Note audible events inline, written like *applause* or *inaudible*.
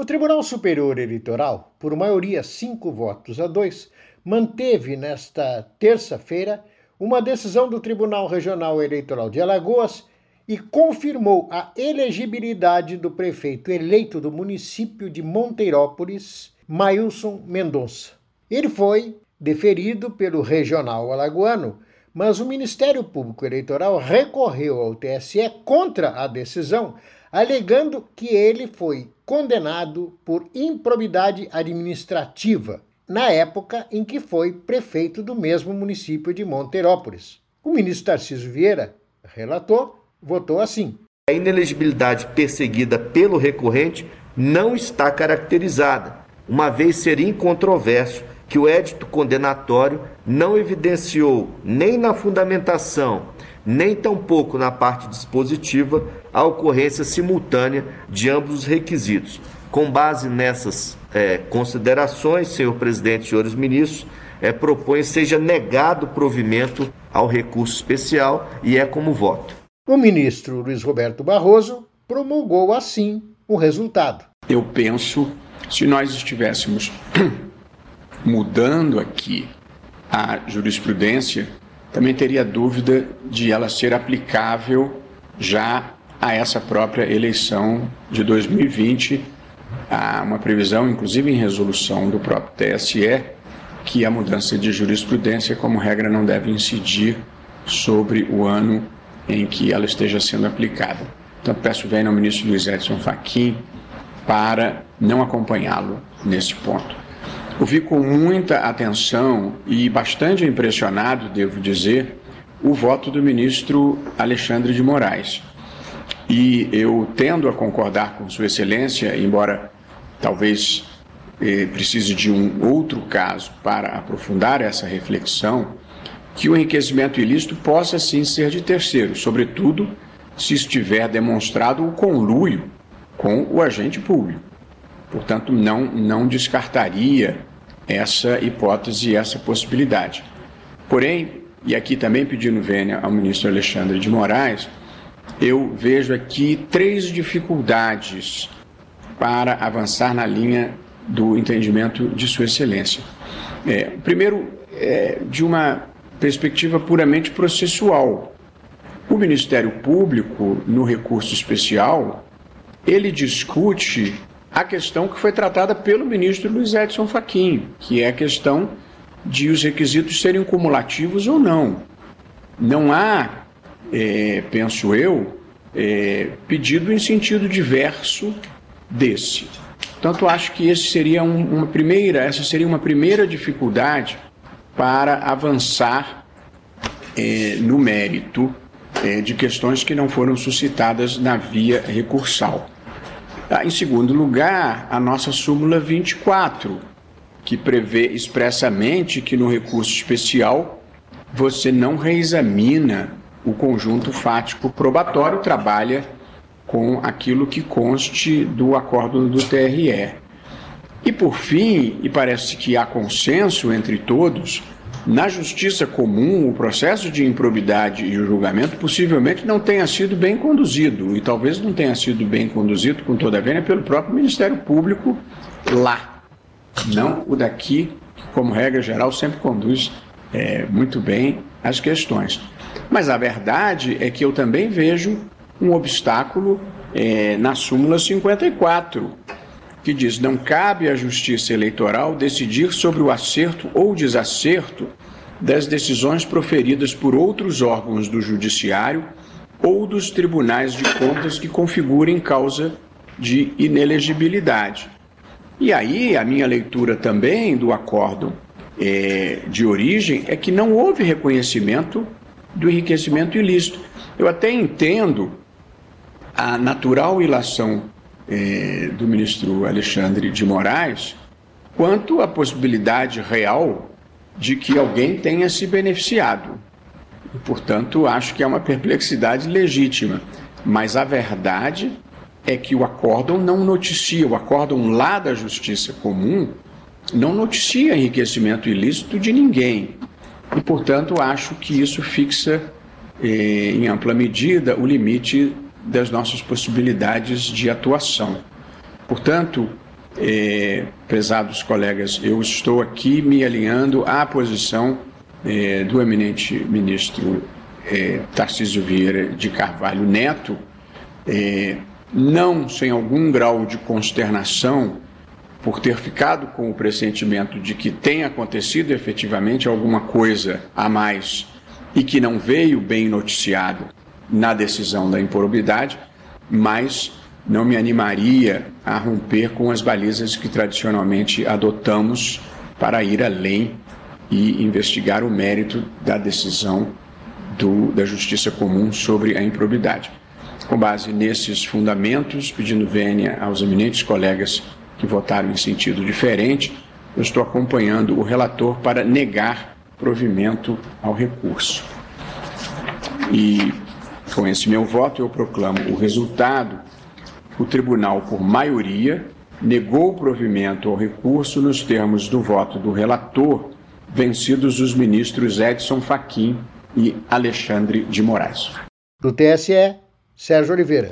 O Tribunal Superior Eleitoral, por maioria 5 votos a 2, manteve nesta terça-feira uma decisão do Tribunal Regional Eleitoral de Alagoas e confirmou a elegibilidade do prefeito eleito do município de Monteirópolis, Mailson Mendonça. Ele foi deferido pelo regional alagoano, mas o Ministério Público Eleitoral recorreu ao TSE contra a decisão, alegando que ele foi condenado por improbidade administrativa, na época em que foi prefeito do mesmo município de Monteirópolis. O ministro Tarcísio Vieira, relator, votou assim. A inelegibilidade perseguida pelo recorrente não está caracterizada, uma vez ser incontroverso que o édito condenatório não evidenciou nem na fundamentação, nem tampouco na parte dispositiva a ocorrência simultânea de ambos os requisitos. Com base nessas é, considerações, senhor presidente e senhores ministros, é, propõe seja negado provimento ao recurso especial e é como voto. O ministro Luiz Roberto Barroso promulgou assim o resultado. Eu penso, se nós estivéssemos *clears throat* mudando aqui a jurisprudência, também teria dúvida de ela ser aplicável já a essa própria eleição de 2020. Há uma previsão, inclusive em resolução do próprio TSE, que a mudança de jurisprudência, como regra, não deve incidir sobre o ano em que ela esteja sendo aplicada. Então, peço bem ao ministro Luiz Edson Fachin para não acompanhá-lo nesse ponto. Ouvi com muita atenção e bastante impressionado, devo dizer, o voto do ministro Alexandre de Moraes. E eu tendo a concordar com Sua Excelência, embora talvez eh, precise de um outro caso para aprofundar essa reflexão, que o enriquecimento ilícito possa sim ser de terceiro, sobretudo se estiver demonstrado o conluio com o agente público. Portanto, não, não descartaria essa hipótese e essa possibilidade. Porém, e aqui também pedindo vênia ao ministro Alexandre de Moraes, eu vejo aqui três dificuldades para avançar na linha do entendimento de Sua Excelência. É, primeiro, é, de uma perspectiva puramente processual. O Ministério Público, no recurso especial, ele discute a questão que foi tratada pelo ministro Luiz Edson Fachin, que é a questão de os requisitos serem cumulativos ou não. Não há, é, penso eu, é, pedido em sentido diverso desse. Portanto, acho que esse seria um, uma primeira, essa seria uma primeira dificuldade para avançar é, no mérito é, de questões que não foram suscitadas na via recursal. Ah, em segundo lugar, a nossa súmula 24, que prevê expressamente que no recurso especial você não reexamina o conjunto fático probatório, trabalha com aquilo que conste do acordo do TRE. E por fim, e parece que há consenso entre todos, na justiça comum, o processo de improbidade e o julgamento possivelmente não tenha sido bem conduzido, e talvez não tenha sido bem conduzido, com toda a vênia, pelo próprio Ministério Público lá, não o daqui, que, como regra geral, sempre conduz é, muito bem as questões. Mas a verdade é que eu também vejo um obstáculo é, na súmula 54, que diz: não cabe à Justiça Eleitoral decidir sobre o acerto ou desacerto das decisões proferidas por outros órgãos do Judiciário ou dos tribunais de contas que configurem causa de inelegibilidade. E aí, a minha leitura também do acórdão é, de origem é que não houve reconhecimento do enriquecimento ilícito. Eu até entendo a natural ilação eh, do ministro Alexandre de Moraes quanto à possibilidade real de que alguém tenha se beneficiado. E, portanto, acho que é uma perplexidade legítima. Mas a verdade é que o acórdão não noticia, o acórdão lá da Justiça Comum não noticia enriquecimento ilícito de ninguém. E, portanto, acho que isso fixa eh, em ampla medida o limite das nossas possibilidades de atuação. Portanto, eh, prezados colegas, eu estou aqui me alinhando à posição eh, do eminente ministro eh, Tarcísio Vieira de Carvalho Neto, não sem algum grau de consternação por ter ficado com o pressentimento de que tem acontecido efetivamente alguma coisa a mais e que não veio bem noticiado na decisão da improbidade, mas não me animaria a romper com as balizas que tradicionalmente adotamos para ir além e investigar o mérito da decisão do, da Justiça Comum sobre a improbidade. Com base nesses fundamentos, pedindo vênia aos eminentes colegas que votaram em sentido diferente, eu estou acompanhando o relator para negar provimento ao recurso. E com esse meu voto, eu proclamo o resultado. O tribunal, por maioria, negou o provimento ao recurso nos termos do voto do relator, vencidos os ministros Edson Fachin e Alexandre de Moraes. Do TSE, Sérgio Oliveira.